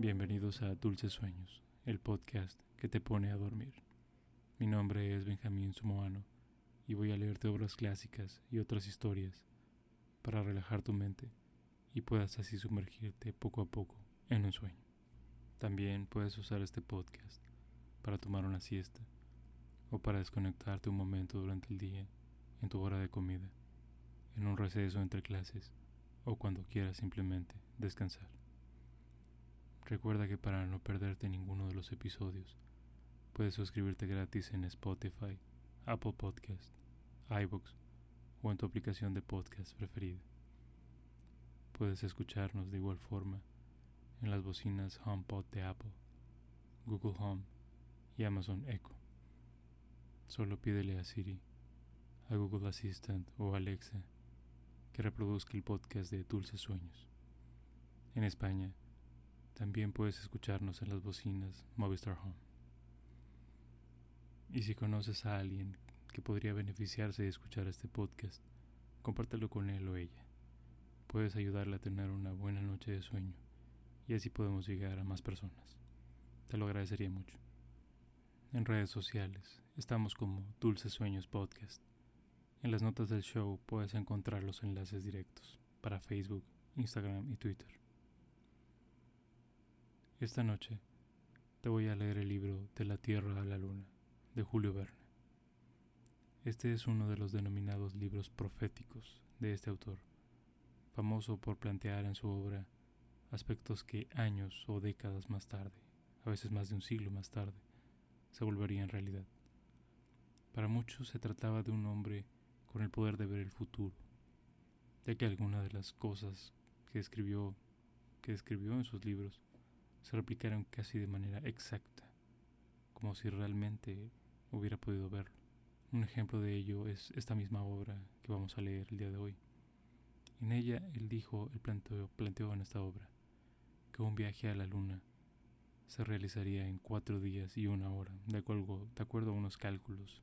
Bienvenidos a Dulces Sueños, el podcast que te pone a dormir. Mi nombre es Benjamín Sumoano y voy a leerte obras clásicas y otras historias para relajar tu mente y puedas así sumergirte poco a poco en un sueño. También puedes usar este podcast para tomar una siesta o para desconectarte un momento durante el día en tu hora de comida, en un receso entre clases o cuando quieras simplemente descansar. Recuerda que para no perderte ninguno de los episodios, puedes suscribirte gratis en Spotify, Apple Podcast, iBooks o en tu aplicación de podcast preferida. Puedes escucharnos de igual forma en las bocinas HomePod de Apple, Google Home y Amazon Echo. Solo pídele a Siri, a Google Assistant o Alexa que reproduzca el podcast de Dulces Sueños. En España, también puedes escucharnos en las bocinas Movistar Home. Y si conoces a alguien que podría beneficiarse de escuchar este podcast, compártelo con él o ella. Puedes ayudarle a tener una buena noche de sueño y así podemos llegar a más personas. Te lo agradecería mucho. En redes sociales estamos como Dulces Sueños Podcast. En las notas del show puedes encontrar los enlaces directos para Facebook, Instagram y Twitter. Esta noche te voy a leer el libro De la Tierra a la Luna de Julio Verne. Este es uno de los denominados libros proféticos de este autor, famoso por plantear en su obra aspectos que años o décadas más tarde, a veces más de un siglo más tarde, se volverían realidad. Para muchos se trataba de un hombre con el poder de ver el futuro, ya que algunas de las cosas que escribió, que escribió en sus libros se replicaron casi de manera exacta, como si realmente hubiera podido verlo. Un ejemplo de ello es esta misma obra que vamos a leer el día de hoy. En ella él dijo, él planteó, planteó en esta obra, que un viaje a la luna se realizaría en cuatro días y una hora, de acuerdo, de acuerdo a unos cálculos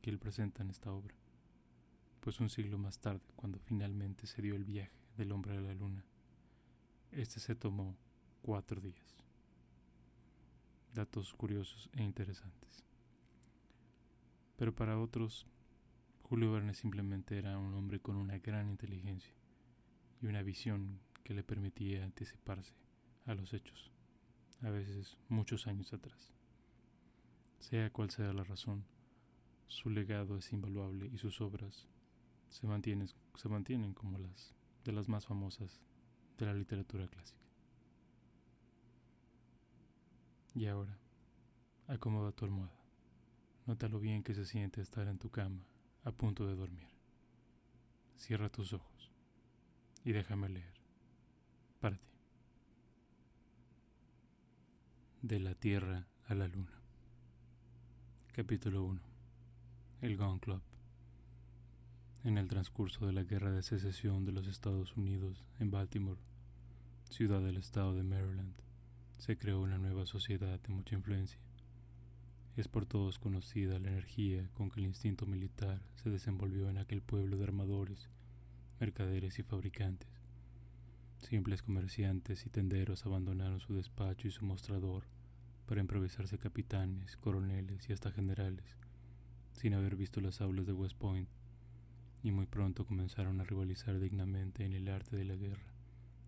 que él presenta en esta obra. Pues un siglo más tarde, cuando finalmente se dio el viaje del hombre a la luna, este se tomó cuatro días datos curiosos e interesantes. Pero para otros, Julio Verne simplemente era un hombre con una gran inteligencia y una visión que le permitía anticiparse a los hechos, a veces muchos años atrás. Sea cual sea la razón, su legado es invaluable y sus obras se mantienen, se mantienen como las de las más famosas de la literatura clásica. Y ahora, acomoda tu almohada. Nota lo bien que se siente estar en tu cama, a punto de dormir. Cierra tus ojos y déjame leer. Para ti. De la Tierra a la Luna. Capítulo 1. El Gun Club. En el transcurso de la Guerra de Secesión de los Estados Unidos en Baltimore, ciudad del estado de Maryland, se creó una nueva sociedad de mucha influencia. Es por todos conocida la energía con que el instinto militar se desenvolvió en aquel pueblo de armadores, mercaderes y fabricantes. Simples comerciantes y tenderos abandonaron su despacho y su mostrador para improvisarse capitanes, coroneles y hasta generales, sin haber visto las aulas de West Point, y muy pronto comenzaron a rivalizar dignamente en el arte de la guerra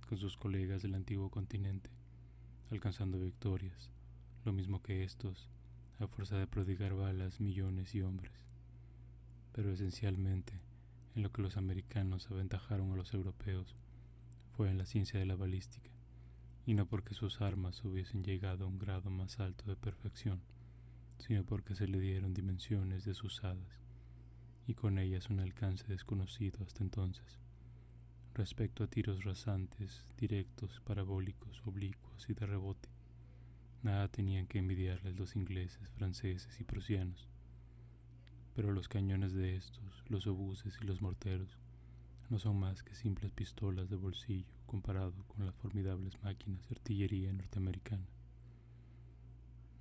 con sus colegas del antiguo continente alcanzando victorias, lo mismo que estos, a fuerza de prodigar balas millones y hombres. Pero esencialmente, en lo que los americanos aventajaron a los europeos fue en la ciencia de la balística, y no porque sus armas hubiesen llegado a un grado más alto de perfección, sino porque se le dieron dimensiones desusadas, y con ellas un alcance desconocido hasta entonces respecto a tiros rasantes, directos, parabólicos, oblicuos y de rebote. Nada tenían que envidiarles los ingleses, franceses y prusianos. Pero los cañones de estos, los obuses y los morteros, no son más que simples pistolas de bolsillo comparado con las formidables máquinas de artillería norteamericana.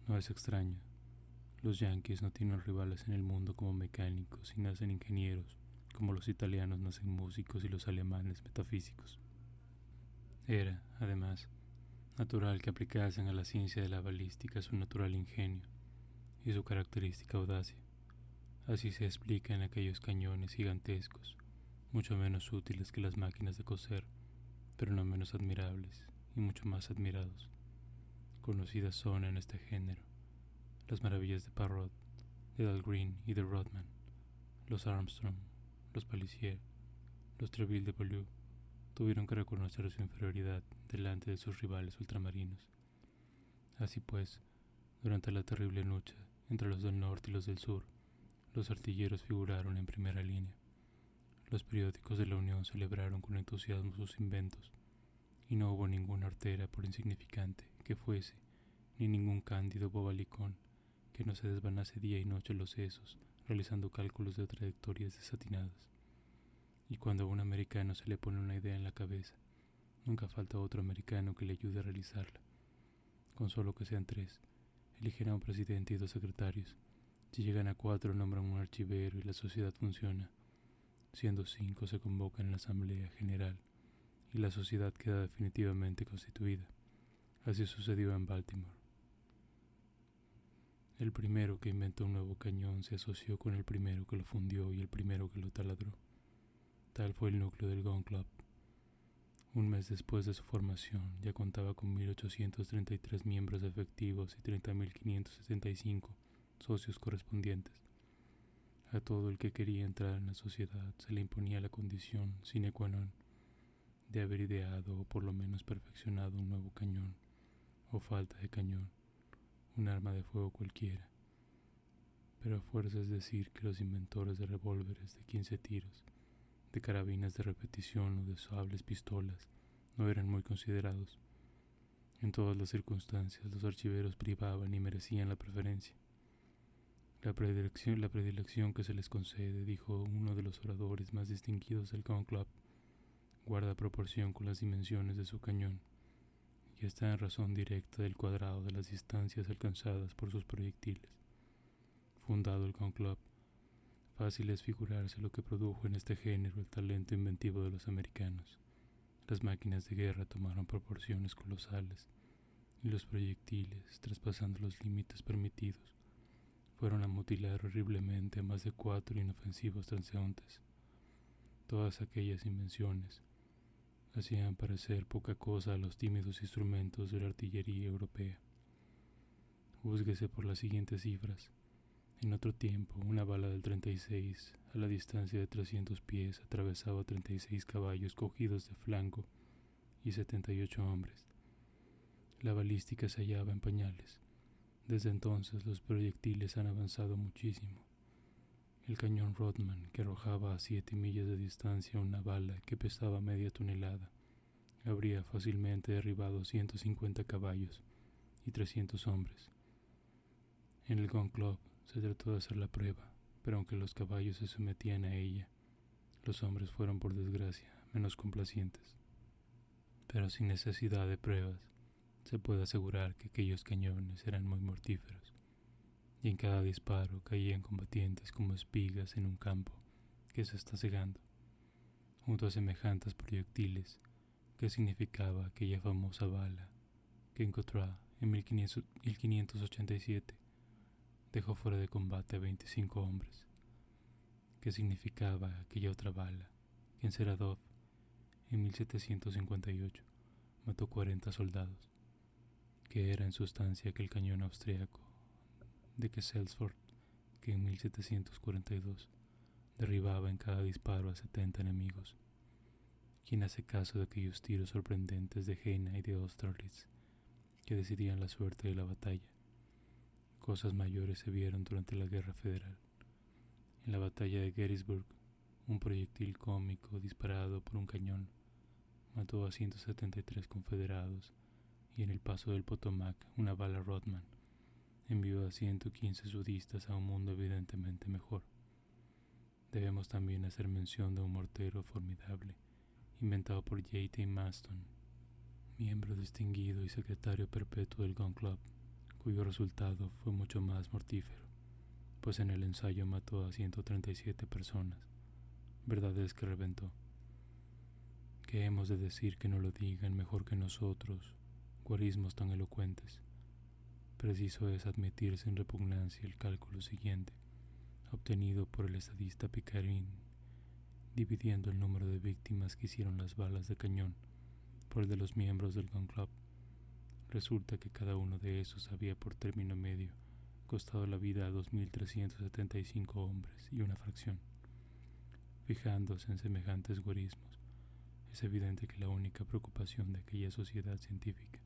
No es extraño, los yanquis no tienen rivales en el mundo como mecánicos y nacen ingenieros como los italianos nacen músicos y los alemanes metafísicos. Era, además, Natural que aplicasen a la ciencia de la balística su natural ingenio y su característica audacia. Así se explica en aquellos cañones gigantescos, mucho menos útiles que las máquinas de coser, pero no menos admirables y mucho más admirados. Conocidas son en este género las maravillas de Parrot, de Dahlgren y de Rodman, los Armstrong, los Palisier, los Treville de Beaulieu, tuvieron que reconocer su inferioridad delante de sus rivales ultramarinos. Así pues, durante la terrible lucha entre los del norte y los del sur, los artilleros figuraron en primera línea. Los periódicos de la Unión celebraron con entusiasmo sus inventos, y no hubo ninguna artera, por insignificante que fuese, ni ningún cándido bobalicón que no se desvanase día y noche los sesos, realizando cálculos de trayectorias desatinadas. Y cuando a un americano se le pone una idea en la cabeza, nunca falta otro americano que le ayude a realizarla. Con solo que sean tres, eligen a un presidente y dos secretarios, si llegan a cuatro, nombran un archivero y la sociedad funciona. Siendo cinco, se convoca en la Asamblea General y la sociedad queda definitivamente constituida. Así sucedió en Baltimore. El primero que inventó un nuevo cañón se asoció con el primero que lo fundió y el primero que lo taladró. Tal fue el núcleo del Gun Club. Un mes después de su formación ya contaba con 1.833 miembros efectivos y 30.575 socios correspondientes. A todo el que quería entrar en la sociedad se le imponía la condición sine qua non de haber ideado o por lo menos perfeccionado un nuevo cañón o falta de cañón, un arma de fuego cualquiera. Pero a fuerza es decir que los inventores de revólveres de 15 tiros, de carabinas de repetición o de sables pistolas no eran muy considerados. En todas las circunstancias los archiveros privaban y merecían la preferencia. La predilección, la predilección que se les concede, dijo uno de los oradores más distinguidos del Gun Club, guarda proporción con las dimensiones de su cañón está en razón directa del cuadrado de las distancias alcanzadas por sus proyectiles. Fundado el Gun Club, fácil es figurarse lo que produjo en este género el talento inventivo de los americanos. Las máquinas de guerra tomaron proporciones colosales y los proyectiles, traspasando los límites permitidos, fueron a mutilar horriblemente a más de cuatro inofensivos transeúntes. Todas aquellas invenciones hacían parecer poca cosa a los tímidos instrumentos de la artillería europea. Júzguese por las siguientes cifras. En otro tiempo, una bala del 36 a la distancia de 300 pies atravesaba 36 caballos cogidos de flanco y 78 hombres. La balística se hallaba en pañales. Desde entonces los proyectiles han avanzado muchísimo. El cañón Rodman, que arrojaba a siete millas de distancia una bala que pesaba media tonelada, habría fácilmente derribado 150 caballos y 300 hombres. En el Gun Club se trató de hacer la prueba, pero aunque los caballos se sometían a ella, los hombres fueron por desgracia menos complacientes. Pero sin necesidad de pruebas, se puede asegurar que aquellos cañones eran muy mortíferos, y en cada disparo caían combatientes como espigas en un campo que se está cegando, junto a semejantes proyectiles que significaba aquella famosa bala que encontró en 1587 dejó fuera de combate a 25 hombres, que significaba aquella otra bala que en Seradov en 1758 mató 40 soldados que era en sustancia aquel cañón austriaco de que Selsford, que en 1742 derribaba en cada disparo a 70 enemigos. Quien hace caso de aquellos tiros sorprendentes de Jena y de Austerlitz que decidían la suerte de la batalla. Cosas mayores se vieron durante la Guerra Federal. En la batalla de Gettysburg, un proyectil cómico disparado por un cañón mató a 173 confederados y en el paso del Potomac una bala Rodman envió a 115 sudistas a un mundo evidentemente mejor. Debemos también hacer mención de un mortero formidable, inventado por J.T. Maston, miembro distinguido y secretario perpetuo del Gun Club, cuyo resultado fue mucho más mortífero, pues en el ensayo mató a 137 personas. Verdad es que reventó. ¿Qué hemos de decir que no lo digan mejor que nosotros guarismos tan elocuentes. Preciso es admitir sin repugnancia el cálculo siguiente, obtenido por el estadista Picarín, dividiendo el número de víctimas que hicieron las balas de cañón por el de los miembros del Gun Club. Resulta que cada uno de esos había por término medio costado la vida a 2.375 hombres y una fracción. Fijándose en semejantes guarismos, es evidente que la única preocupación de aquella sociedad científica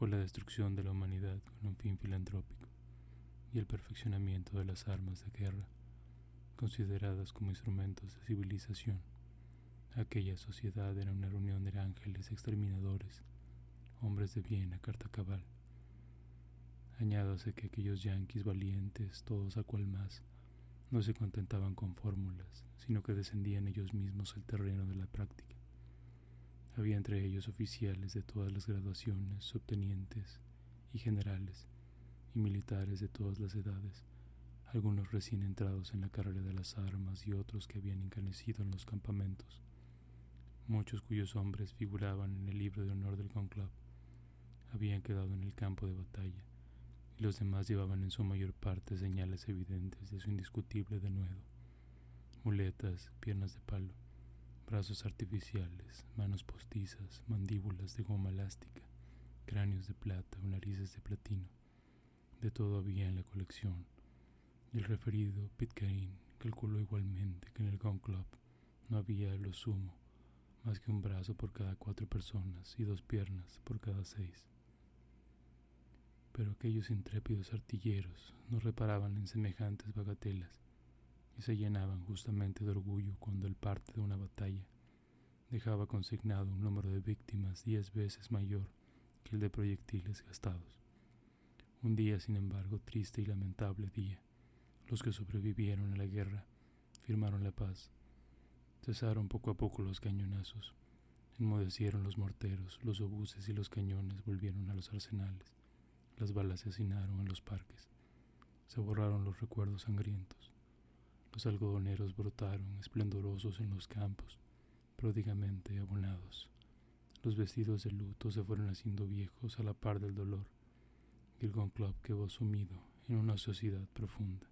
fue la destrucción de la humanidad con un fin filantrópico y el perfeccionamiento de las armas de guerra, consideradas como instrumentos de civilización. Aquella sociedad era una reunión de ángeles exterminadores, hombres de bien a carta cabal. Añádase que aquellos yanquis valientes, todos a cual más, no se contentaban con fórmulas, sino que descendían ellos mismos al terreno de la práctica. Había entre ellos oficiales de todas las graduaciones, subtenientes y generales, y militares de todas las edades, algunos recién entrados en la carrera de las armas y otros que habían encanecido en los campamentos, muchos cuyos hombres figuraban en el libro de honor del conclave habían quedado en el campo de batalla, y los demás llevaban en su mayor parte señales evidentes de su indiscutible denuedo, muletas, piernas de palo, brazos artificiales, manos postizas, mandíbulas de goma elástica, cráneos de plata o narices de platino. De todo había en la colección, y el referido Pitcairn calculó igualmente que en el Gun Club no había lo sumo más que un brazo por cada cuatro personas y dos piernas por cada seis. Pero aquellos intrépidos artilleros no reparaban en semejantes bagatelas se llenaban justamente de orgullo cuando el parte de una batalla dejaba consignado un número de víctimas diez veces mayor que el de proyectiles gastados. Un día, sin embargo, triste y lamentable día. Los que sobrevivieron a la guerra firmaron la paz. Cesaron poco a poco los cañonazos. Enmudecieron los morteros, los obuses y los cañones volvieron a los arsenales. Las balas se hacinaron en los parques. Se borraron los recuerdos sangrientos. Los algodoneros brotaron esplendorosos en los campos, pródigamente abonados. Los vestidos de luto se fueron haciendo viejos a la par del dolor, Gun Club quedó sumido en una sociedad profunda.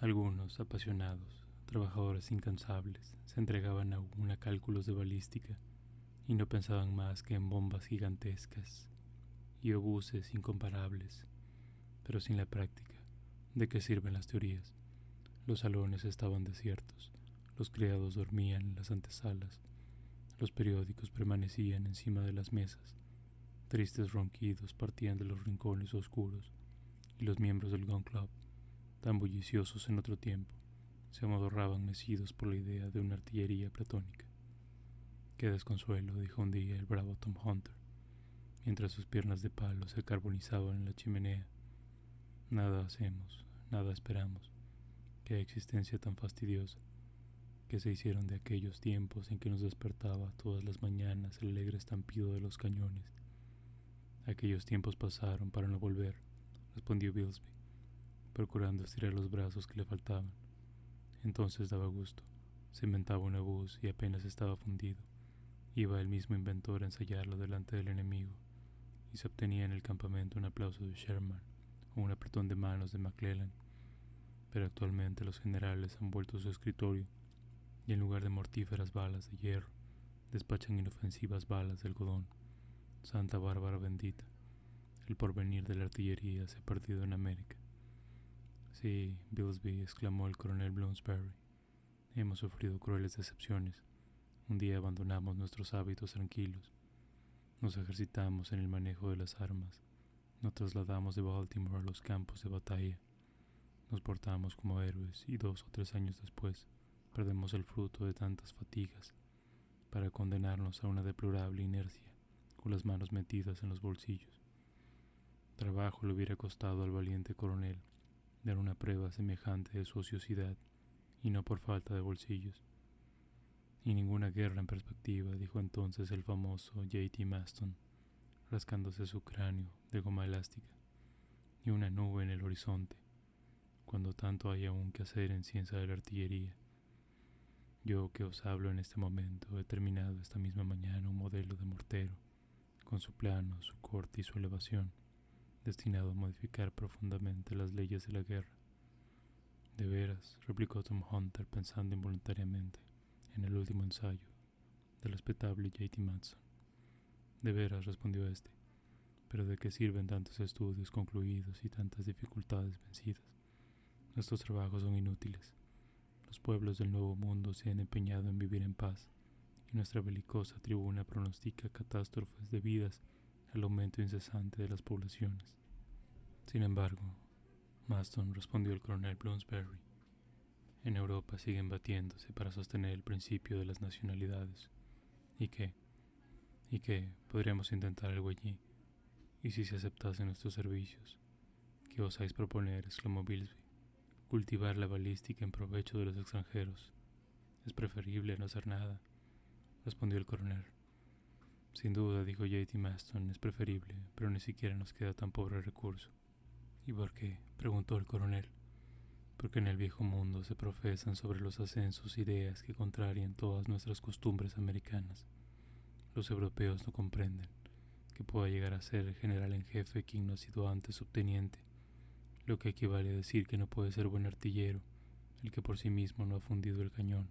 Algunos, apasionados, trabajadores incansables, se entregaban aún a cálculos de balística y no pensaban más que en bombas gigantescas y obuses incomparables, pero sin la práctica. ¿De qué sirven las teorías? Los salones estaban desiertos, los criados dormían en las antesalas, los periódicos permanecían encima de las mesas, tristes ronquidos partían de los rincones oscuros, y los miembros del Gun Club, tan bulliciosos en otro tiempo, se amodorraban mecidos por la idea de una artillería platónica. Qué desconsuelo, dijo un día el bravo Tom Hunter, mientras sus piernas de palo se carbonizaban en la chimenea. Nada hacemos, nada esperamos qué existencia tan fastidiosa, que se hicieron de aquellos tiempos en que nos despertaba todas las mañanas el alegre estampido de los cañones. Aquellos tiempos pasaron para no volver, respondió Billsby, procurando estirar los brazos que le faltaban. Entonces daba gusto, se inventaba un obús y apenas estaba fundido. Iba el mismo inventor a ensayarlo delante del enemigo, y se obtenía en el campamento un aplauso de Sherman o un apretón de manos de McClellan pero actualmente los generales han vuelto a su escritorio y en lugar de mortíferas balas de hierro, despachan inofensivas balas de algodón. Santa Bárbara bendita, el porvenir de la artillería se ha perdido en América. Sí, Billsby, exclamó el coronel Bloomsbury, hemos sufrido crueles decepciones. Un día abandonamos nuestros hábitos tranquilos, nos ejercitamos en el manejo de las armas, nos trasladamos de Baltimore a los campos de batalla nos portamos como héroes y dos o tres años después perdemos el fruto de tantas fatigas para condenarnos a una deplorable inercia con las manos metidas en los bolsillos. Trabajo le hubiera costado al valiente coronel dar una prueba semejante de su ociosidad y no por falta de bolsillos. Y ninguna guerra en perspectiva, dijo entonces el famoso J.T. Maston, rascándose su cráneo de goma elástica, y una nube en el horizonte cuando tanto hay aún que hacer en ciencia de la artillería. Yo que os hablo en este momento he terminado esta misma mañana un modelo de mortero con su plano, su corte y su elevación, destinado a modificar profundamente las leyes de la guerra. De veras, replicó Tom Hunter pensando involuntariamente en el último ensayo del respetable J.T. Matson. De veras, respondió este, pero ¿de qué sirven tantos estudios concluidos y tantas dificultades vencidas? Nuestros trabajos son inútiles. Los pueblos del Nuevo Mundo se han empeñado en vivir en paz, y nuestra belicosa tribuna pronostica catástrofes debidas al aumento incesante de las poblaciones. Sin embargo, Maston respondió el coronel Bloomsbury, en Europa siguen batiéndose para sostener el principio de las nacionalidades. ¿Y qué? ¿Y qué? Podríamos intentar algo allí. ¿Y si se aceptasen nuestros servicios? ¿Qué osáis proponer? exclamó Bilsby. Cultivar la balística en provecho de los extranjeros. Es preferible no hacer nada, respondió el coronel. Sin duda, dijo J.T. Maston, es preferible, pero ni siquiera nos queda tan pobre recurso. ¿Y por qué? preguntó el coronel. Porque en el viejo mundo se profesan sobre los ascensos ideas que contrarian todas nuestras costumbres americanas. Los europeos no comprenden que pueda llegar a ser general en jefe quien no ha sido antes subteniente, lo que equivale a decir que no puede ser buen artillero el que por sí mismo no ha fundido el cañón,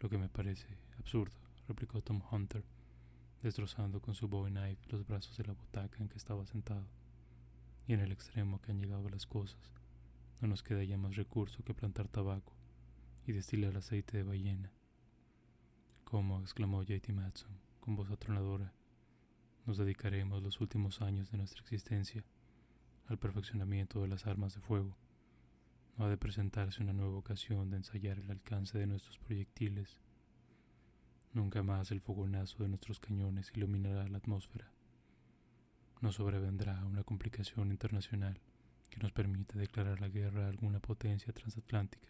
lo que me parece absurdo, replicó Tom Hunter, destrozando con su bowie knife los brazos de la butaca en que estaba sentado. Y en el extremo que han llegado las cosas, no nos queda ya más recurso que plantar tabaco y destilar aceite de ballena. ¿Cómo? exclamó J.T. Matson con voz atronadora. Nos dedicaremos los últimos años de nuestra existencia al perfeccionamiento de las armas de fuego. No ha de presentarse una nueva ocasión de ensayar el alcance de nuestros proyectiles Nunca más el fogonazo de nuestros cañones iluminará la atmósfera. No sobrevendrá una complicación internacional que nos permita declarar la guerra a alguna potencia transatlántica.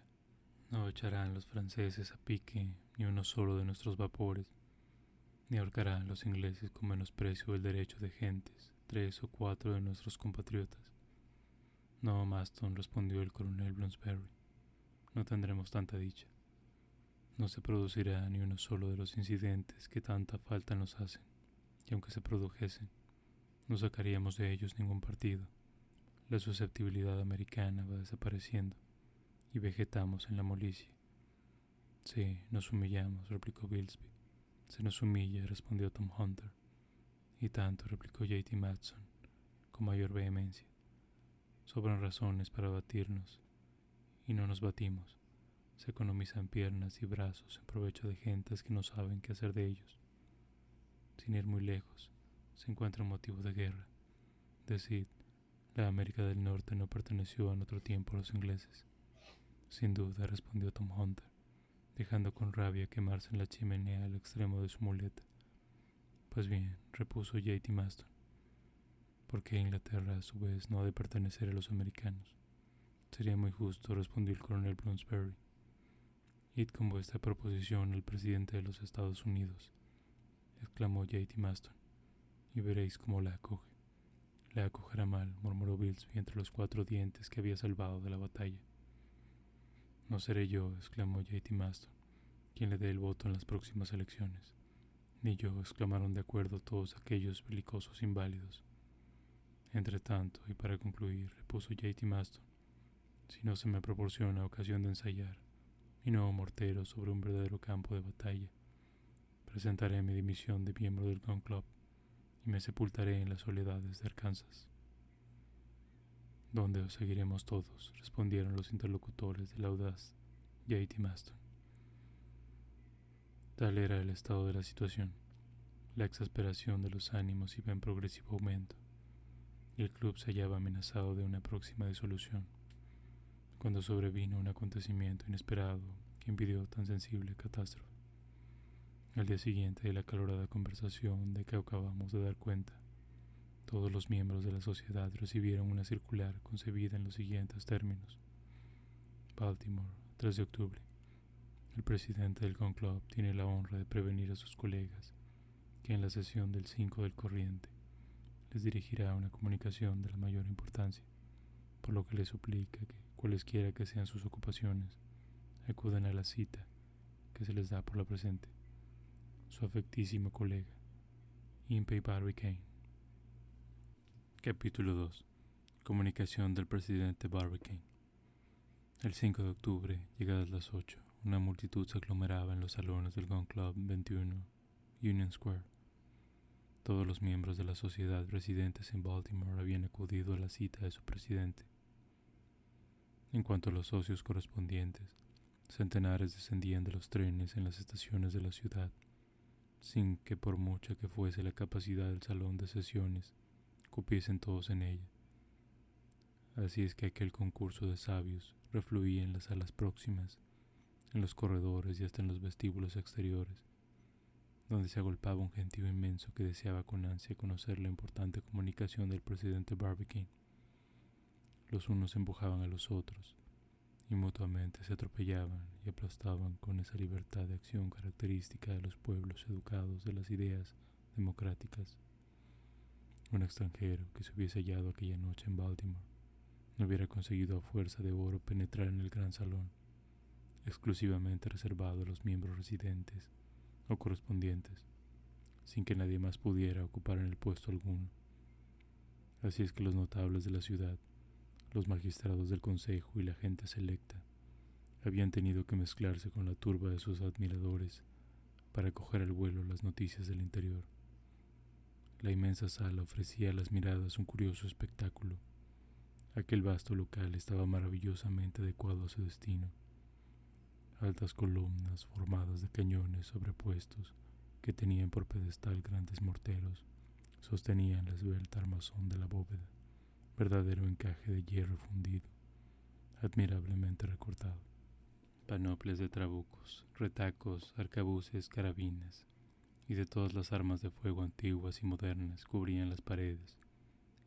No echarán los franceses a pique ni uno solo de nuestros vapores, ni ahorcarán los ingleses con menosprecio del derecho de gentes, tres o cuatro de nuestros compatriotas. No, Maston, respondió el coronel Bloomsbury. No tendremos tanta dicha no se producirá ni uno solo de los incidentes que tanta falta nos hacen, y aunque se produjesen, no sacaríamos de ellos ningún partido. La susceptibilidad americana va desapareciendo y vegetamos en la molicie. Sí, nos humillamos, replicó Bilsby. Se nos humilla, respondió Tom Hunter. Y tanto, replicó J.T. Matson, con mayor vehemencia. Sobran razones para batirnos, y no nos batimos. Se economizan piernas y brazos en provecho de gentes que no saben qué hacer de ellos. Sin ir muy lejos, se encuentra un motivo de guerra. Decid, la América del Norte no perteneció en otro tiempo a los ingleses. Sin duda, respondió Tom Hunter, dejando con rabia quemarse en la chimenea al extremo de su muleta. Pues bien, repuso J.T. Maston, ¿por qué Inglaterra a su vez no ha de pertenecer a los americanos? Sería muy justo, respondió el coronel Bloomsbury. Id con vuestra proposición al presidente de los Estados Unidos, exclamó J.T. Maston, y veréis cómo la acoge. La acogerá mal, murmuró Bilsby entre los cuatro dientes que había salvado de la batalla. No seré yo, exclamó J.T. Maston, quien le dé el voto en las próximas elecciones. Ni yo, exclamaron de acuerdo todos aquellos belicosos inválidos. Entre tanto, y para concluir, repuso J.T. Maston, si no se me proporciona ocasión de ensayar, mi nuevo mortero sobre un verdadero campo de batalla. Presentaré mi dimisión de miembro del Gun Club y me sepultaré en las soledades de Arkansas. Donde os seguiremos todos, respondieron los interlocutores del audaz J.T. Maston. Tal era el estado de la situación. La exasperación de los ánimos iba en progresivo aumento, y el club se hallaba amenazado de una próxima disolución cuando sobrevino un acontecimiento inesperado que impidió tan sensible catástrofe. Al día siguiente de la calorada conversación de que acabamos de dar cuenta, todos los miembros de la sociedad recibieron una circular concebida en los siguientes términos. Baltimore, 3 de octubre. El presidente del Con Club tiene la honra de prevenir a sus colegas que en la sesión del 5 del corriente les dirigirá una comunicación de la mayor importancia, por lo que les suplica que cualesquiera que sean sus ocupaciones, acuden a la cita que se les da por la presente. Su afectísimo colega, Impey Barbicane. Capítulo 2. Comunicación del presidente Barbicane. El 5 de octubre, llegadas las 8, una multitud se aglomeraba en los salones del Gun Club 21, Union Square. Todos los miembros de la sociedad residentes en Baltimore habían acudido a la cita de su presidente. En cuanto a los socios correspondientes, centenares descendían de los trenes en las estaciones de la ciudad, sin que por mucha que fuese la capacidad del salón de sesiones, cupiesen todos en ella. Así es que aquel concurso de sabios refluía en las salas próximas, en los corredores y hasta en los vestíbulos exteriores, donde se agolpaba un gentío inmenso que deseaba con ansia conocer la importante comunicación del presidente Barbicane. Los unos empujaban a los otros, y mutuamente se atropellaban y aplastaban con esa libertad de acción característica de los pueblos educados de las ideas democráticas. Un extranjero que se hubiese hallado aquella noche en Baltimore no hubiera conseguido a fuerza de oro penetrar en el gran salón, exclusivamente reservado a los miembros residentes o correspondientes, sin que nadie más pudiera ocupar en el puesto alguno. Así es que los notables de la ciudad, los magistrados del consejo y la gente selecta, habían tenido que mezclarse con la turba de sus admiradores para coger al vuelo las noticias del interior. La inmensa sala ofrecía a las miradas un curioso espectáculo Aquel vasto local estaba maravillosamente adecuado a su destino. Altas columnas formadas de cañones sobrepuestos que tenían por pedestal grandes morteros sostenían la esbelta armazón de la bóveda, verdadero encaje de hierro fundido, admirablemente recortado. Panoples de trabucos, retacos, arcabuces, carabinas y de todas las armas de fuego antiguas y modernas cubrían las paredes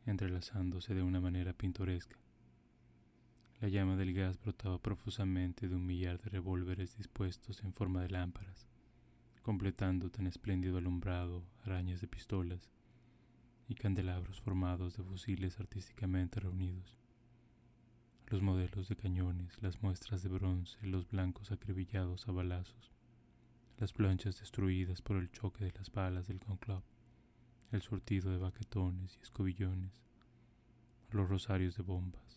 entrelazándose de una manera pintoresca. La llama del gas brotaba profusamente de un millar de revólveres dispuestos en forma de lámparas, completando tan espléndido alumbrado arañas de pistolas y candelabros formados de fusiles artísticamente reunidos. Los modelos de cañones, las muestras de bronce, los blancos acribillados a balazos, las planchas destruidas por el choque de las balas del conclave el surtido de baquetones y escobillones, los rosarios de bombas,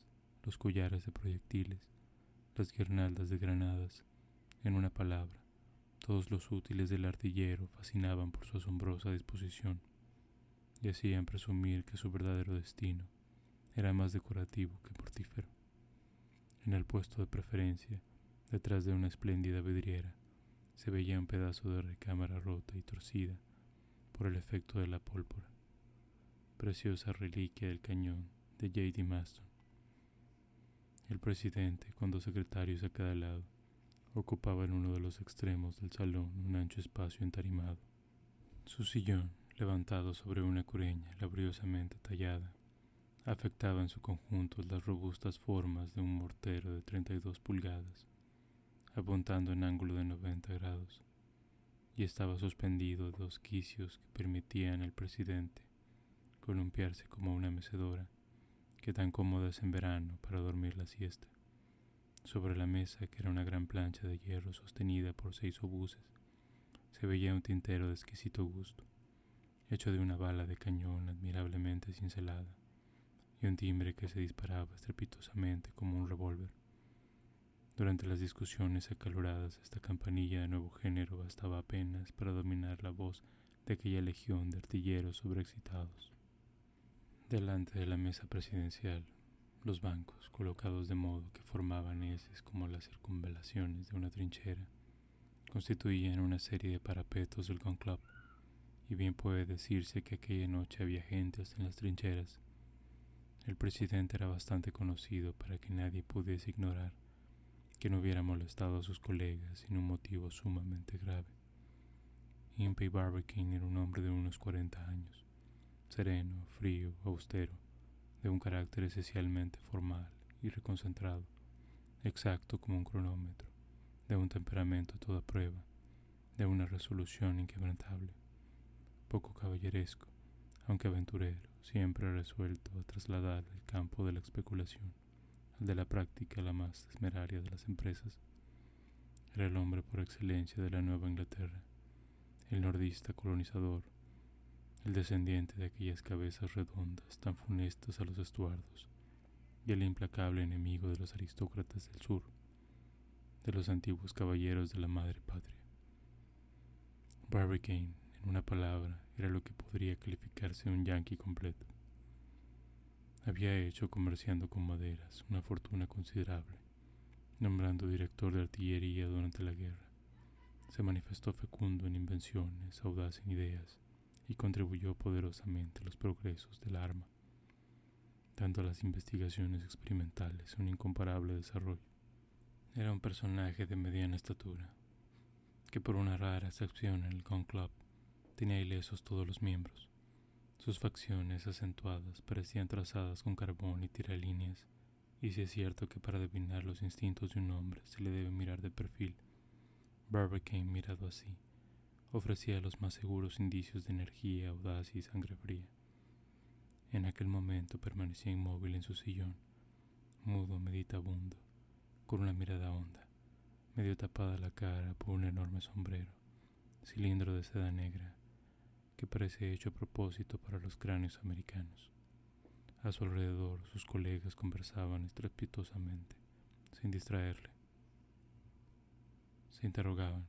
los collares de proyectiles, las guirnaldas de granadas, en una palabra, todos los útiles del artillero fascinaban por su asombrosa disposición y hacían presumir que su verdadero destino era más decorativo que mortífero. En el puesto de preferencia, detrás de una espléndida vidriera, se veía un pedazo de recámara rota y torcida por el efecto de la pólvora, preciosa reliquia del cañón de J.D. Maston. El presidente, con dos secretarios a cada lado, ocupaba en uno de los extremos del salón un ancho espacio entarimado. Su sillón, levantado sobre una cureña laboriosamente tallada, afectaba en su conjunto las robustas formas de un mortero de 32 pulgadas, apuntando en ángulo de 90 grados y estaba suspendido de dos quicios que permitían al presidente columpiarse como una mecedora, que tan cómoda es en verano para dormir la siesta. Sobre la mesa, que era una gran plancha de hierro sostenida por seis obuses, se veía un tintero de exquisito gusto, hecho de una bala de cañón admirablemente cincelada, y un timbre que se disparaba estrepitosamente como un revólver. Durante las discusiones acaloradas, esta campanilla de nuevo género bastaba apenas para dominar la voz de aquella legión de artilleros sobreexcitados. Delante de la mesa presidencial, los bancos, colocados de modo que formaban heces como las circunvalaciones de una trinchera, constituían una serie de parapetos del Gun Club, y bien puede decirse que aquella noche había gente hasta en las trincheras. El presidente era bastante conocido para que nadie pudiese ignorar que no hubiera molestado a sus colegas sin un motivo sumamente grave. Impey Barbicane era un hombre de unos 40 años, sereno, frío, austero, de un carácter esencialmente formal y reconcentrado, exacto como un cronómetro, de un temperamento a toda prueba, de una resolución inquebrantable, poco caballeresco, aunque aventurero, siempre resuelto a trasladar el campo de la especulación de la práctica la más esmeraria de las empresas. Era el hombre por excelencia de la Nueva Inglaterra, el nordista colonizador, el descendiente de aquellas cabezas redondas tan funestas a los estuardos, y el implacable enemigo de los aristócratas del sur, de los antiguos caballeros de la madre patria. Barbicane, en una palabra, era lo que podría calificarse un yankee completo. Había hecho, comerciando con maderas, una fortuna considerable, nombrando director de artillería durante la guerra. Se manifestó fecundo en invenciones, audaz en ideas, y contribuyó poderosamente a los progresos del arma, dando a las investigaciones experimentales un incomparable desarrollo. Era un personaje de mediana estatura, que por una rara excepción en el Gun Club tenía ilesos todos los miembros. Sus facciones acentuadas parecían trazadas con carbón y tiralíneas, y si es cierto que para adivinar los instintos de un hombre se le debe mirar de perfil, Barbicane mirado así ofrecía los más seguros indicios de energía, audacia y sangre fría. En aquel momento permanecía inmóvil en su sillón, mudo, meditabundo, con una mirada honda, medio tapada la cara por un enorme sombrero, cilindro de seda negra, que parece hecho a propósito para los cráneos americanos. A su alrededor sus colegas conversaban estrepitosamente, sin distraerle. Se interrogaban,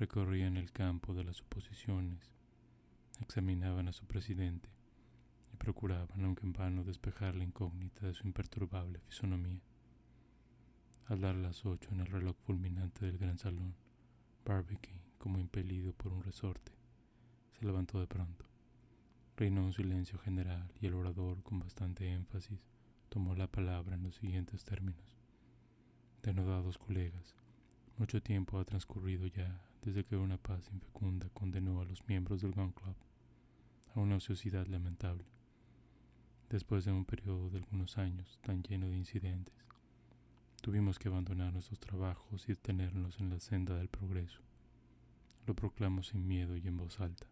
recorrían el campo de las suposiciones, examinaban a su presidente y procuraban, aunque en vano, despejar la incógnita de su imperturbable fisonomía. Al dar las ocho en el reloj fulminante del gran salón, Barbecue, como impelido por un resorte, se levantó de pronto. Reinó un silencio general y el orador, con bastante énfasis, tomó la palabra en los siguientes términos. Denodados colegas, mucho tiempo ha transcurrido ya desde que una paz infecunda condenó a los miembros del Gun Club a una ociosidad lamentable, después de un periodo de algunos años tan lleno de incidentes. Tuvimos que abandonar nuestros trabajos y detenernos en la senda del progreso. Lo proclamo sin miedo y en voz alta.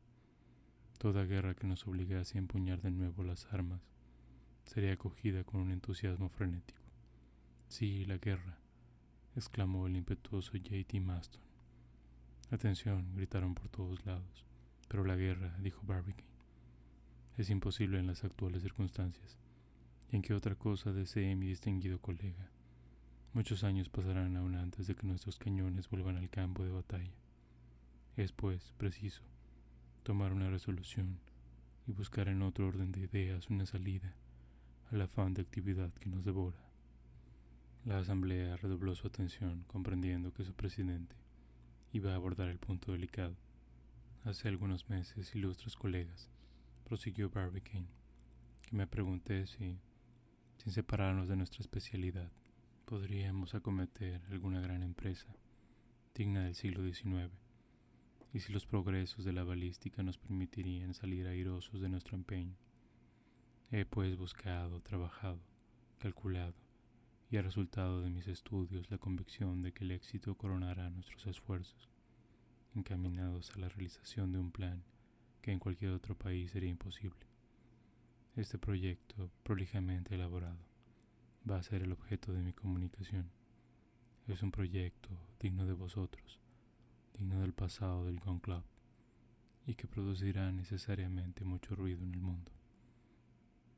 Toda guerra que nos obligase a empuñar de nuevo las armas sería acogida con un entusiasmo frenético. Sí, la guerra, exclamó el impetuoso J.T. Maston. Atención, gritaron por todos lados. Pero la guerra, dijo Barbicane, es imposible en las actuales circunstancias. ¿Y en qué otra cosa desee mi distinguido colega? Muchos años pasarán aún antes de que nuestros cañones vuelvan al campo de batalla. Es, pues, preciso tomar una resolución y buscar en otro orden de ideas una salida al afán de actividad que nos devora. La asamblea redobló su atención, comprendiendo que su presidente iba a abordar el punto delicado. Hace algunos meses, ilustres colegas, prosiguió Barbicane, que me pregunté si, sin separarnos de nuestra especialidad, podríamos acometer alguna gran empresa digna del siglo XIX, y si los progresos de la balística nos permitirían salir airosos de nuestro empeño. He pues buscado, trabajado, calculado, y ha resultado de mis estudios la convicción de que el éxito coronará nuestros esfuerzos, encaminados a la realización de un plan que en cualquier otro país sería imposible. Este proyecto, prolijamente elaborado, va a ser el objeto de mi comunicación. Es un proyecto digno de vosotros, digno del pasado del Gun Club, y que producirá necesariamente mucho ruido en el mundo.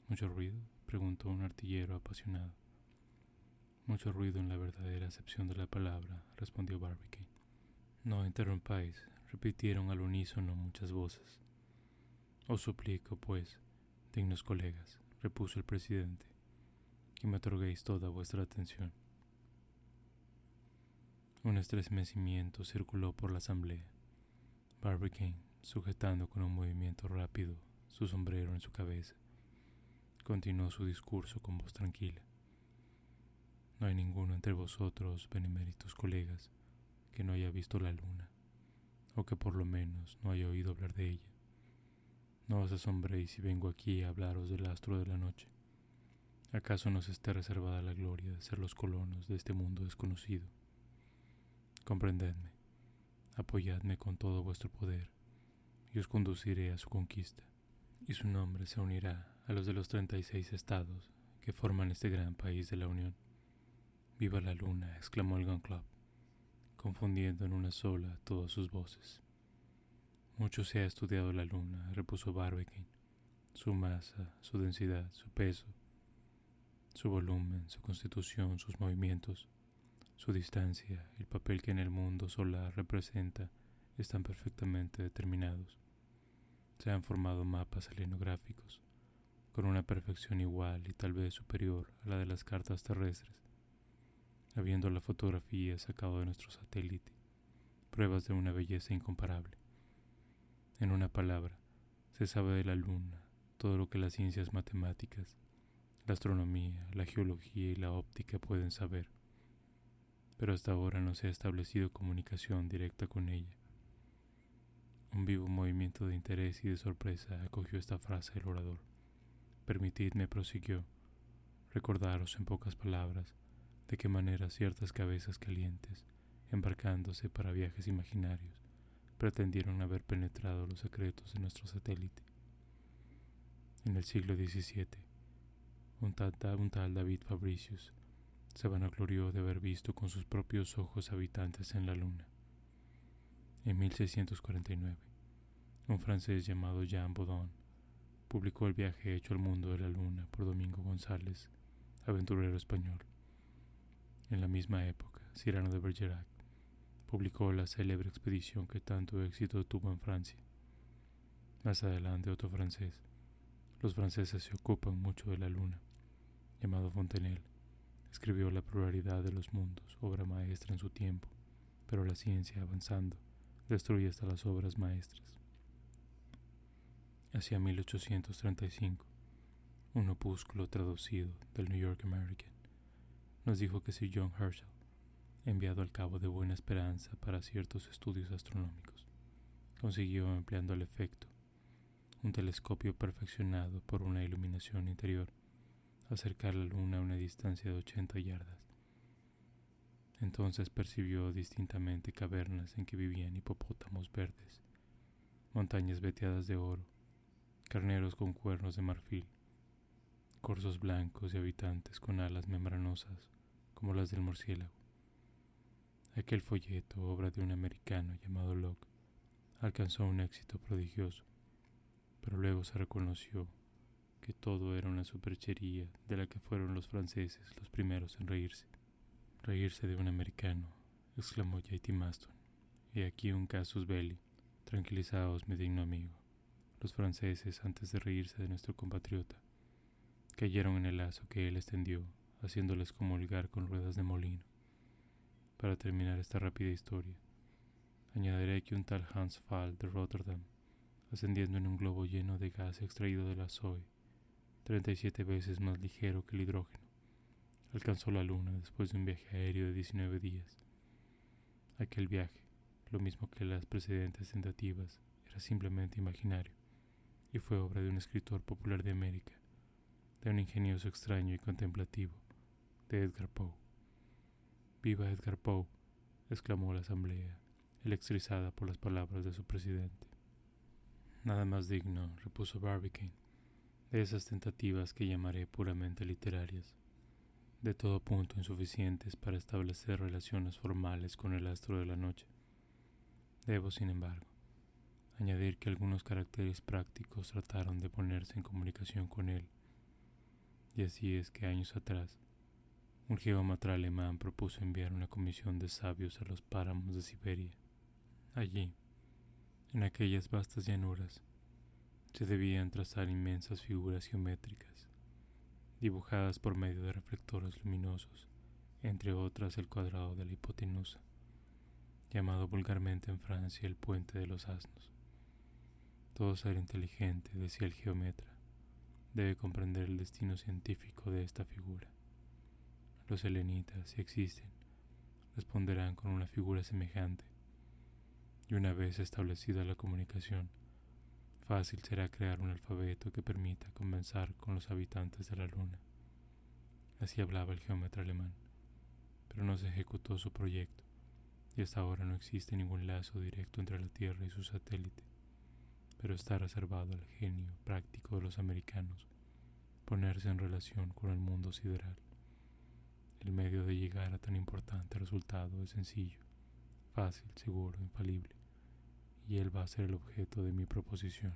¿Mucho ruido? preguntó un artillero apasionado. Mucho ruido en la verdadera acepción de la palabra, respondió Barbicane. No interrumpáis, repitieron al unísono muchas voces. Os suplico, pues, dignos colegas, repuso el presidente, que me otorguéis toda vuestra atención. Un estremecimiento circuló por la asamblea. Barbicane, sujetando con un movimiento rápido su sombrero en su cabeza, continuó su discurso con voz tranquila. No hay ninguno entre vosotros, beneméritos colegas, que no haya visto la luna, o que por lo menos no haya oído hablar de ella. No os asombréis si vengo aquí a hablaros del astro de la noche. ¿Acaso nos esté reservada la gloria de ser los colonos de este mundo desconocido? Comprendedme, apoyadme con todo vuestro poder, y os conduciré a su conquista, y su nombre se unirá a los de los treinta y seis estados que forman este gran país de la Unión. Viva la luna, exclamó el Gun Club, confundiendo en una sola todas sus voces. Mucho se ha estudiado la luna, repuso Barbicane. Su masa, su densidad, su peso, su volumen, su constitución, sus movimientos, su distancia, el papel que en el mundo solar representa, están perfectamente determinados. Se han formado mapas selenográficos, con una perfección igual y tal vez superior a la de las cartas terrestres, habiendo la fotografía sacado de nuestro satélite, pruebas de una belleza incomparable. En una palabra, se sabe de la luna todo lo que las ciencias matemáticas, la astronomía, la geología y la óptica pueden saber, pero hasta ahora no se ha establecido comunicación directa con ella. Un vivo movimiento de interés y de sorpresa acogió esta frase del orador. Permitidme, prosiguió, recordaros en pocas palabras de qué manera ciertas cabezas calientes, embarcándose para viajes imaginarios, pretendieron haber penetrado los secretos de nuestro satélite. En el siglo XVII, un tal, David Fabricius se vanaglorió de haber visto con sus propios ojos habitantes en la luna. En 1649, un francés llamado Jean Baudin publicó el viaje hecho al mundo de la luna por Domingo González, aventurero español. En la misma época, Cyrano de Bergerac publicó la célebre expedición que tanto éxito tuvo en Francia. Más adelante otro francés. Los franceses se ocupan mucho de la luna, llamado Fontenelle. Escribió La pluralidad de los mundos, obra maestra en su tiempo, pero la ciencia avanzando destruye hasta las obras maestras hacia 1835, un opúsculo traducido del New York American nos dijo que Sir John Herschel, enviado al Cabo de Buena Esperanza para ciertos estudios astronómicos, consiguió, empleando al efecto un telescopio perfeccionado por una iluminación interior, acercar la luna a una distancia de 80 yardas. Entonces percibió distintamente cavernas en que vivían hipopótamos verdes, montañas veteadas de oro, carneros con cuernos de marfil, corzos blancos y habitantes con alas membranosas como las del murciélago. Aquel folleto, obra de un americano llamado Locke, alcanzó un éxito prodigioso, pero luego se reconoció que todo era una superchería de la que fueron los franceses los primeros en reírse. Reírse de un americano, exclamó J.T. Maston, y aquí un casus belli. Tranquilizaos, mi digno amigo. Los franceses, antes de reírse de nuestro compatriota, cayeron en el lazo que él extendió, haciéndoles comulgar con ruedas de molino. Para terminar esta rápida historia, añadiré que un tal Hans Fall de Rotterdam, ascendiendo en un globo lleno de gas extraído de la Zoe, 37 veces más ligero que el hidrógeno, alcanzó la luna después de un viaje aéreo de 19 días. Aquel viaje, lo mismo que las precedentes tentativas, era simplemente imaginario y fue obra de un escritor popular de América, de un ingenioso extraño y contemplativo, de Edgar Poe. ¡Viva Edgar Poe! exclamó la asamblea, electrizada por las palabras de su presidente. Nada más digno, repuso Barbicane, de esas tentativas que llamaré puramente literarias, de todo punto insuficientes para establecer relaciones formales con el astro de la noche. Debo, sin embargo, añadir que algunos caracteres prácticos trataron de ponerse en comunicación con él. Y así es que años atrás, un geómatra alemán propuso enviar una comisión de sabios a los páramos de Siberia. Allí, en aquellas vastas llanuras, se debían trazar inmensas figuras geométricas, dibujadas por medio de reflectores luminosos, entre otras el cuadrado de la hipotenusa, llamado vulgarmente en Francia el puente de los asnos. Todo ser inteligente, decía el geometra, debe comprender el destino científico de esta figura. Los helenitas, si existen, responderán con una figura semejante. Y una vez establecida la comunicación, fácil será crear un alfabeto que permita conversar con los habitantes de la luna. Así hablaba el geómetra alemán, pero no se ejecutó su proyecto, y hasta ahora no existe ningún lazo directo entre la Tierra y su satélite pero está reservado al genio práctico de los americanos ponerse en relación con el mundo sideral. El medio de llegar a tan importante resultado es sencillo, fácil, seguro, infalible, y él va a ser el objeto de mi proposición.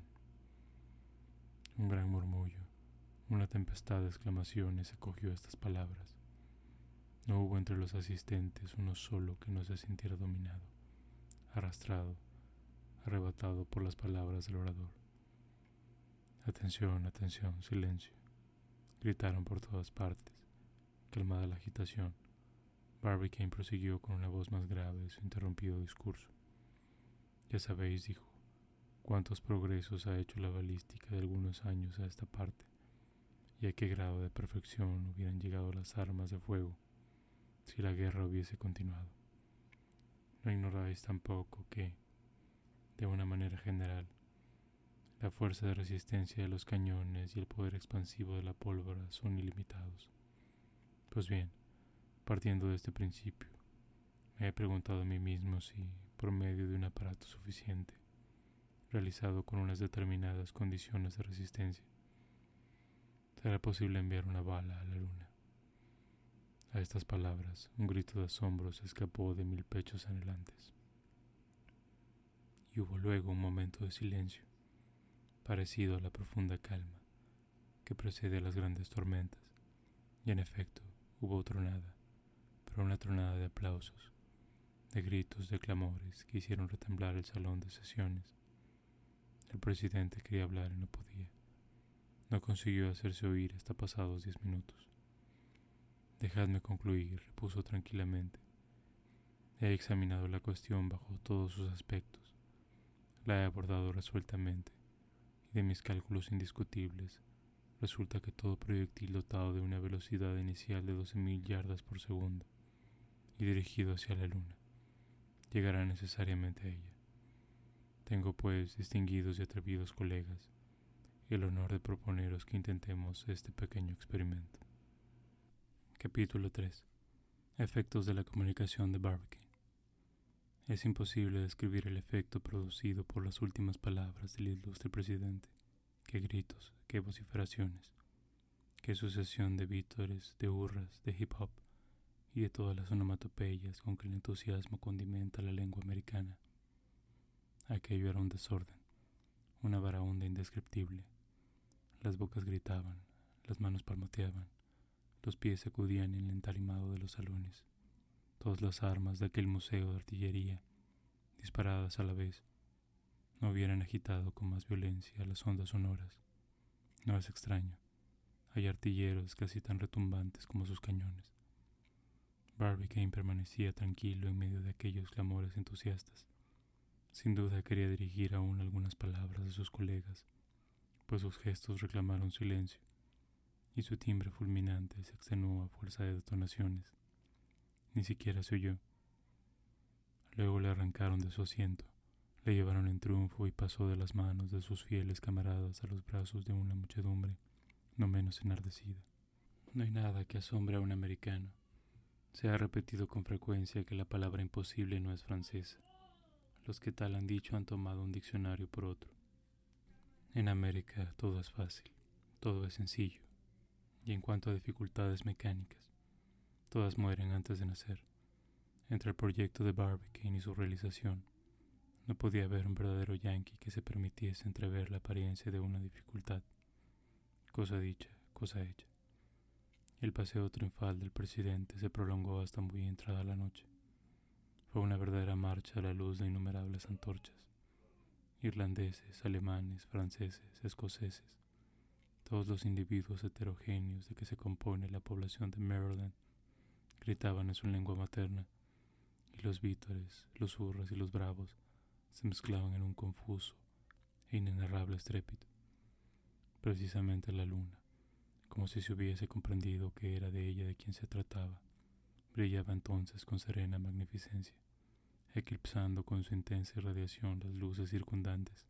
Un gran murmullo, una tempestad de exclamaciones acogió estas palabras. No hubo entre los asistentes uno solo que no se sintiera dominado, arrastrado, arrebatado por las palabras del orador. Atención, atención, silencio. Gritaron por todas partes. Calmada la agitación, Barbicane prosiguió con una voz más grave su interrumpido discurso. Ya sabéis, dijo, cuántos progresos ha hecho la balística de algunos años a esta parte, y a qué grado de perfección hubieran llegado las armas de fuego si la guerra hubiese continuado. No ignoráis tampoco que, de una manera general, la fuerza de resistencia de los cañones y el poder expansivo de la pólvora son ilimitados. Pues bien, partiendo de este principio, me he preguntado a mí mismo si, por medio de un aparato suficiente, realizado con unas determinadas condiciones de resistencia, será posible enviar una bala a la luna. A estas palabras, un grito de asombro se escapó de mil pechos anhelantes. Y hubo luego un momento de silencio, parecido a la profunda calma que precede a las grandes tormentas, y en efecto hubo tronada, pero una tronada de aplausos, de gritos, de clamores que hicieron retemblar el salón de sesiones. El presidente quería hablar y no podía. No consiguió hacerse oír hasta pasados diez minutos. Dejadme concluir, repuso tranquilamente. He examinado la cuestión bajo todos sus aspectos. La he abordado resueltamente, y de mis cálculos indiscutibles, resulta que todo proyectil dotado de una velocidad inicial de 12.000 yardas por segundo y dirigido hacia la luna llegará necesariamente a ella. Tengo, pues, distinguidos y atrevidos colegas, el honor de proponeros que intentemos este pequeño experimento. Capítulo 3. Efectos de la comunicación de Barbicane. Es imposible describir el efecto producido por las últimas palabras del ilustre presidente. Qué gritos, qué vociferaciones, qué sucesión de vítores, de hurras, de hip hop y de todas las onomatopeyas con que el entusiasmo condimenta la lengua americana. Aquello era un desorden, una varaunda indescriptible. Las bocas gritaban, las manos palmoteaban, los pies sacudían en el entalimado de los salones. Todas las armas de aquel museo de artillería, disparadas a la vez, no hubieran agitado con más violencia las ondas sonoras. No es extraño. Hay artilleros casi tan retumbantes como sus cañones. Barbicane permanecía tranquilo en medio de aquellos clamores entusiastas. Sin duda quería dirigir aún algunas palabras a sus colegas, pues sus gestos reclamaron silencio y su timbre fulminante se extenuó a fuerza de detonaciones. Ni siquiera se oyó. Luego le arrancaron de su asiento, le llevaron en triunfo y pasó de las manos de sus fieles camaradas a los brazos de una muchedumbre no menos enardecida. No hay nada que asombre a un americano. Se ha repetido con frecuencia que la palabra imposible no es francesa. Los que tal han dicho han tomado un diccionario por otro. En América todo es fácil, todo es sencillo y en cuanto a dificultades mecánicas, todas mueren antes de nacer. Entre el proyecto de Barbicane y su realización, no podía haber un verdadero yankee que se permitiese entrever la apariencia de una dificultad. Cosa dicha, cosa hecha. El paseo triunfal del presidente se prolongó hasta muy entrada la noche. Fue una verdadera marcha a la luz de innumerables antorchas. Irlandeses, alemanes, franceses, escoceses, todos los individuos heterogéneos de que se compone la población de Maryland gritaban en su lengua materna, y los vítores, los hurras y los bravos se mezclaban en un confuso e inenarrable estrépito. Precisamente la luna, como si se hubiese comprendido que era de ella de quien se trataba, brillaba entonces con serena magnificencia, eclipsando con su intensa irradiación las luces circundantes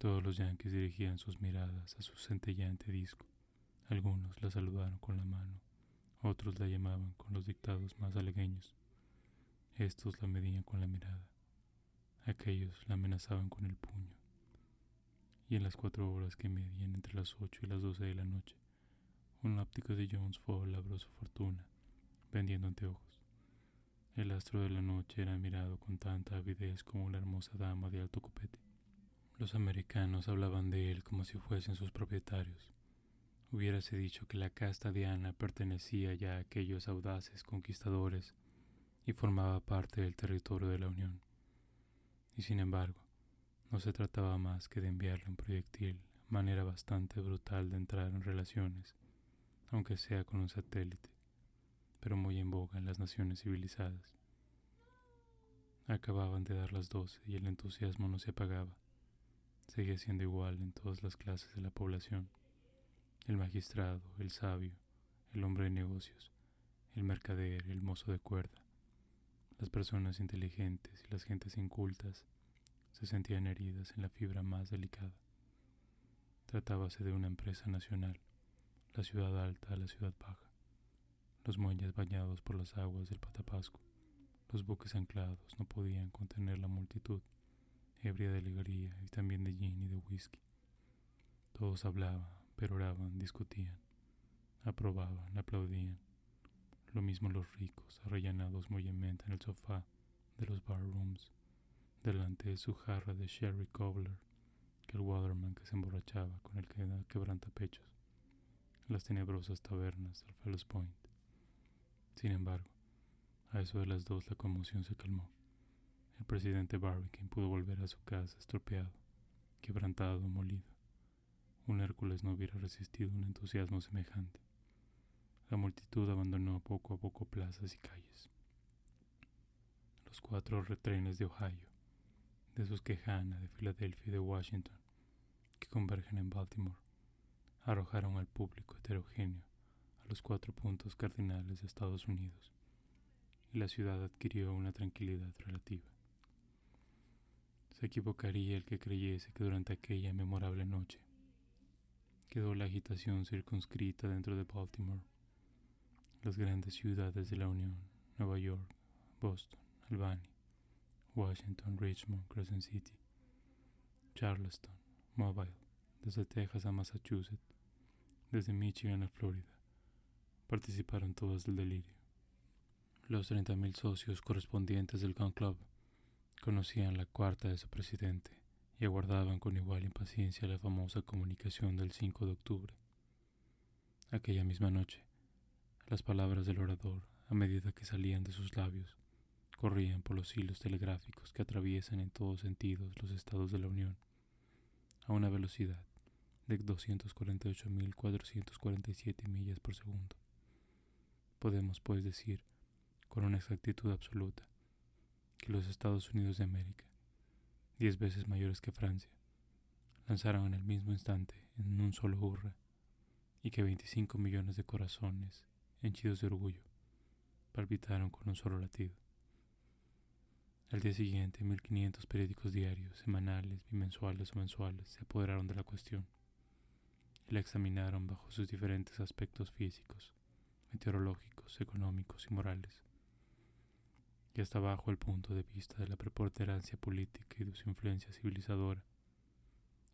todos los yanquis dirigían sus miradas a su centellante disco. Algunos la saludaron con la mano, otros la llamaban con los dictados más alegueños. Estos la medían con la mirada, aquellos la amenazaban con el puño. Y en las cuatro horas que medían entre las ocho y las doce de la noche, un óptico de Jones Fall labró su fortuna, vendiendo anteojos. El astro de la noche era mirado con tanta avidez como una hermosa dama de alto copete. Los americanos hablaban de él como si fuesen sus propietarios. Hubiérase dicho que la casta de Ana pertenecía ya a aquellos audaces conquistadores y formaba parte del territorio de la Unión. Y sin embargo, no se trataba más que de enviarle un proyectil, manera bastante brutal de entrar en relaciones, aunque sea con un satélite, pero muy en boga en las naciones civilizadas. Acababan de dar las doce y el entusiasmo no se apagaba. Seguía siendo igual en todas las clases de la población. El magistrado, el sabio, el hombre de negocios, el mercader, el mozo de cuerda, las personas inteligentes y las gentes incultas se sentían heridas en la fibra más delicada. Tratábase de una empresa nacional, la ciudad alta a la ciudad baja, los muelles bañados por las aguas del Patapasco, los buques anclados no podían contener la multitud, ebria de alegría y también de gin y de whisky. Todos hablaban, peroraban, discutían, aprobaban, aplaudían. Lo mismo los ricos, arrellanados mollemente en el sofá de los bar rooms delante de su jarra de sherry cobbler, que el waterman que se emborrachaba con el que quebranta pechos, las tenebrosas tabernas del Fellows Point. Sin embargo, a eso de las dos la conmoción se calmó. El presidente Barbican pudo volver a su casa estropeado, quebrantado, molido. Un Hércules no hubiera resistido un entusiasmo semejante. La multitud abandonó poco a poco plazas y calles. Los cuatro retrenes de Ohio, de Susquehanna, de Filadelfia y de Washington, que convergen en Baltimore, arrojaron al público heterogéneo a los cuatro puntos cardinales de Estados Unidos, y la ciudad adquirió una tranquilidad relativa. Se equivocaría el que creyese que durante aquella memorable noche quedó la agitación circunscrita dentro de Baltimore, las grandes ciudades de la Unión, Nueva York, Boston, Albany, Washington, Richmond, Crescent City, Charleston, Mobile, desde Texas a Massachusetts, desde Michigan a Florida, participaron todos del delirio. Los 30.000 socios correspondientes del Gun Club conocían la cuarta de su presidente y aguardaban con igual impaciencia la famosa comunicación del 5 de octubre. Aquella misma noche, las palabras del orador, a medida que salían de sus labios, corrían por los hilos telegráficos que atraviesan en todos sentidos los estados de la Unión, a una velocidad de 248.447 millas por segundo. Podemos, pues, decir, con una exactitud absoluta, que los Estados Unidos de América, diez veces mayores que Francia, lanzaron en el mismo instante, en un solo hurra, y que 25 millones de corazones, henchidos de orgullo, palpitaron con un solo latido. Al día siguiente, 1500 periódicos diarios, semanales, bimensuales o mensuales se apoderaron de la cuestión y la examinaron bajo sus diferentes aspectos físicos, meteorológicos, económicos y morales, y hasta bajo el punto de vista de la preponderancia política y de su influencia civilizadora.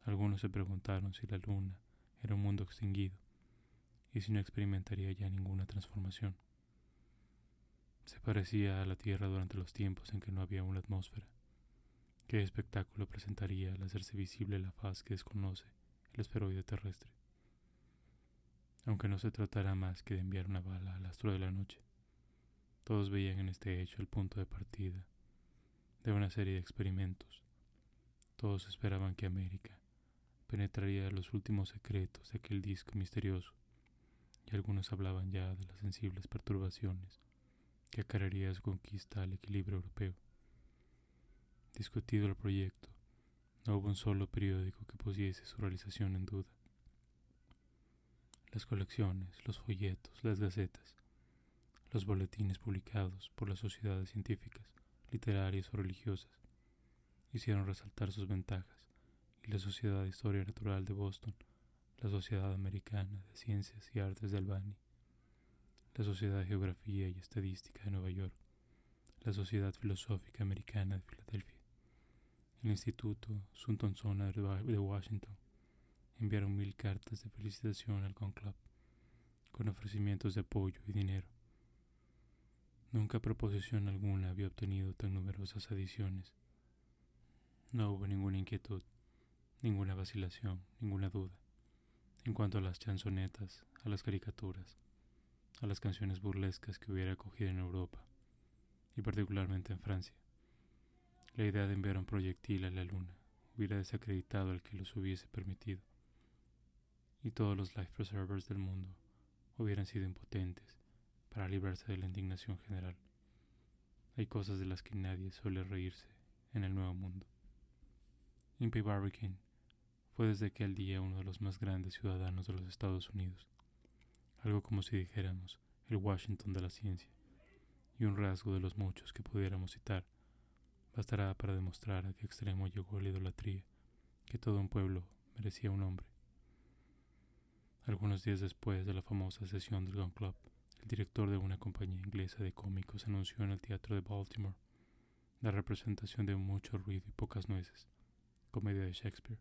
Algunos se preguntaron si la luna era un mundo extinguido y si no experimentaría ya ninguna transformación. Se parecía a la Tierra durante los tiempos en que no había una atmósfera. ¿Qué espectáculo presentaría al hacerse visible la faz que desconoce el esferoide terrestre? Aunque no se tratara más que de enviar una bala al astro de la noche, todos veían en este hecho el punto de partida de una serie de experimentos. Todos esperaban que América penetraría los últimos secretos de aquel disco misterioso, y algunos hablaban ya de las sensibles perturbaciones que acarrearía su conquista al equilibrio europeo. Discutido el proyecto, no hubo un solo periódico que pusiese su realización en duda. Las colecciones, los folletos, las gacetas, los boletines publicados por las sociedades científicas, literarias o religiosas, hicieron resaltar sus ventajas y la Sociedad de Historia Natural de Boston, la Sociedad Americana de Ciencias y Artes de Albany, la Sociedad de Geografía y Estadística de Nueva York, la Sociedad Filosófica Americana de Filadelfia, el Instituto Sona de Washington enviaron mil cartas de felicitación al Club con ofrecimientos de apoyo y dinero. Nunca proposición alguna había obtenido tan numerosas adiciones. No hubo ninguna inquietud, ninguna vacilación, ninguna duda. En cuanto a las chansonetas, a las caricaturas, a las canciones burlescas que hubiera acogido en Europa, y particularmente en Francia, la idea de enviar un proyectil a la luna hubiera desacreditado al que los hubiese permitido, y todos los life preservers del mundo hubieran sido impotentes para librarse de la indignación general. Hay cosas de las que nadie suele reírse en el nuevo mundo. Impey Barbicane fue desde aquel día uno de los más grandes ciudadanos de los Estados Unidos, algo como si dijéramos el Washington de la ciencia, y un rasgo de los muchos que pudiéramos citar bastará para demostrar a qué extremo llegó la idolatría que todo un pueblo merecía un hombre. Algunos días después de la famosa sesión del Gun Club, el director de una compañía inglesa de cómicos anunció en el teatro de Baltimore la representación de mucho ruido y pocas nueces, comedia de Shakespeare.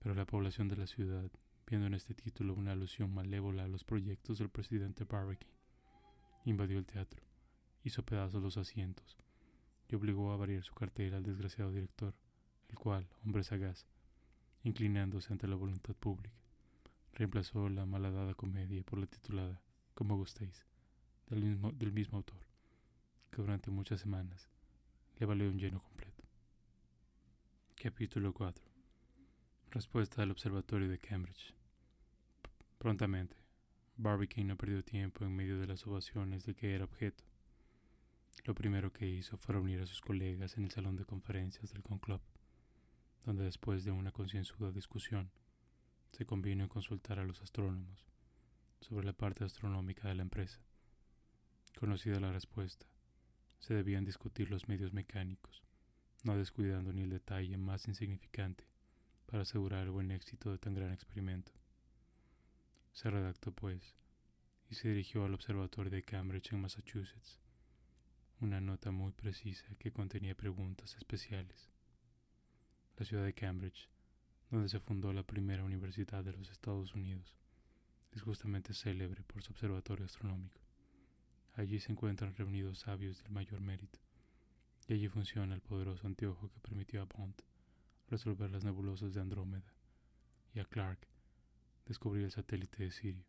Pero la población de la ciudad, viendo en este título una alusión malévola a los proyectos del presidente Barbecue, invadió el teatro, hizo pedazos los asientos y obligó a variar su cartel al desgraciado director, el cual, hombre sagaz, inclinándose ante la voluntad pública, reemplazó la malhadada comedia por la titulada Como gustéis, del mismo, del mismo autor, que durante muchas semanas le valió un lleno completo. Capítulo 4 Respuesta del Observatorio de Cambridge Prontamente, Barbicane no perdió tiempo en medio de las ovaciones de que era objeto. Lo primero que hizo fue reunir a sus colegas en el salón de conferencias del Conclub, donde después de una concienzuda discusión, se convino en consultar a los astrónomos sobre la parte astronómica de la empresa. Conocida la respuesta, se debían discutir los medios mecánicos, no descuidando ni el detalle más insignificante para asegurar el buen éxito de tan gran experimento. Se redactó, pues, y se dirigió al Observatorio de Cambridge en Massachusetts, una nota muy precisa que contenía preguntas especiales. La ciudad de Cambridge, donde se fundó la primera universidad de los Estados Unidos, es justamente célebre por su observatorio astronómico. Allí se encuentran reunidos sabios del mayor mérito, y allí funciona el poderoso anteojo que permitió a Bond resolver las nebulosas de Andrómeda y a Clark descubrir el satélite de Sirio.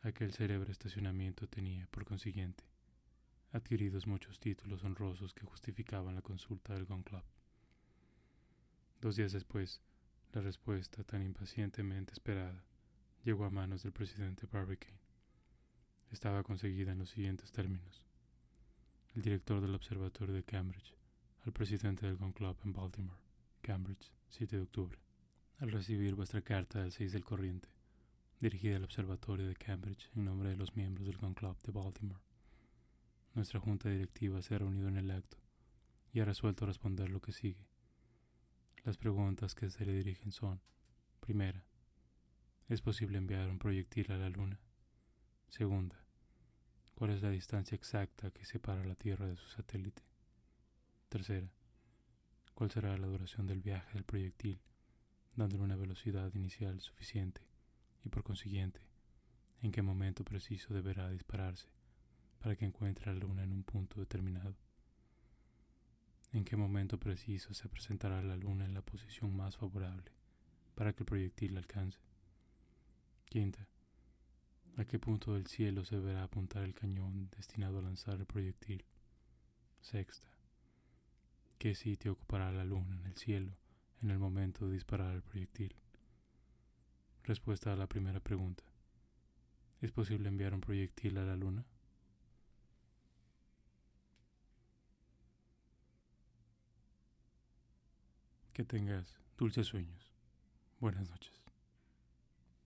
Aquel célebre estacionamiento tenía, por consiguiente, adquiridos muchos títulos honrosos que justificaban la consulta del Gun Club. Dos días después, la respuesta tan impacientemente esperada llegó a manos del presidente Barbicane. Estaba conseguida en los siguientes términos. El director del Observatorio de Cambridge al presidente del Gun Club en Baltimore, Cambridge, 7 de octubre. Al recibir vuestra carta del 6 del corriente, dirigida al Observatorio de Cambridge en nombre de los miembros del Gun Club de Baltimore, nuestra junta directiva se ha reunido en el acto y ha resuelto responder lo que sigue. Las preguntas que se le dirigen son, primera, ¿es posible enviar un proyectil a la Luna? Segunda, ¿cuál es la distancia exacta que separa la Tierra de su satélite? Tercera, ¿cuál será la duración del viaje del proyectil, dándole una velocidad inicial suficiente y por consiguiente, en qué momento preciso deberá dispararse para que encuentre la luna en un punto determinado? ¿En qué momento preciso se presentará la luna en la posición más favorable para que el proyectil la alcance? Quinta, ¿a qué punto del cielo se deberá apuntar el cañón destinado a lanzar el proyectil? Sexta, ¿Qué sitio ocupará la luna en el cielo en el momento de disparar el proyectil? Respuesta a la primera pregunta. ¿Es posible enviar un proyectil a la luna? Que tengas dulces sueños. Buenas noches.